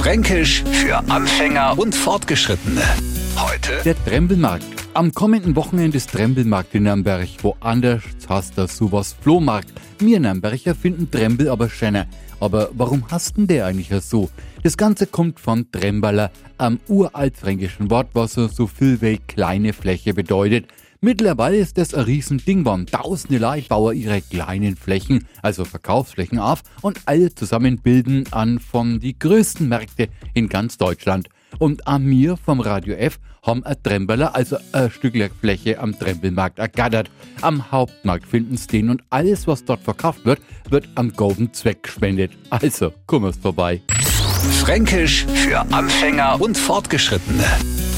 Fränkisch für Anfänger und Fortgeschrittene. Heute Der Trembelmarkt. Am kommenden Wochenende ist Trembelmarkt in Nürnberg. Woanders hast du sowas Flohmarkt. Wir Nürnberger finden Trembel aber schöner. Aber warum hast denn der eigentlich so? Das Ganze kommt von Tremballer, am uraltfränkischen Wort, was so viel wie kleine Fläche bedeutet. Mittlerweile ist das ein Riesending geworden. Tausende Leute bauen ihre kleinen Flächen, also Verkaufsflächen auf und alle zusammen bilden an von die größten Märkte in ganz Deutschland. Und an mir vom Radio F haben ein Trembeler, also ein Stückler Fläche am Trembelmarkt ergattert. Am Hauptmarkt finden sie den und alles, was dort verkauft wird, wird am Golden Zweck gespendet. Also, kommst vorbei. Fränkisch für Anfänger und Fortgeschrittene.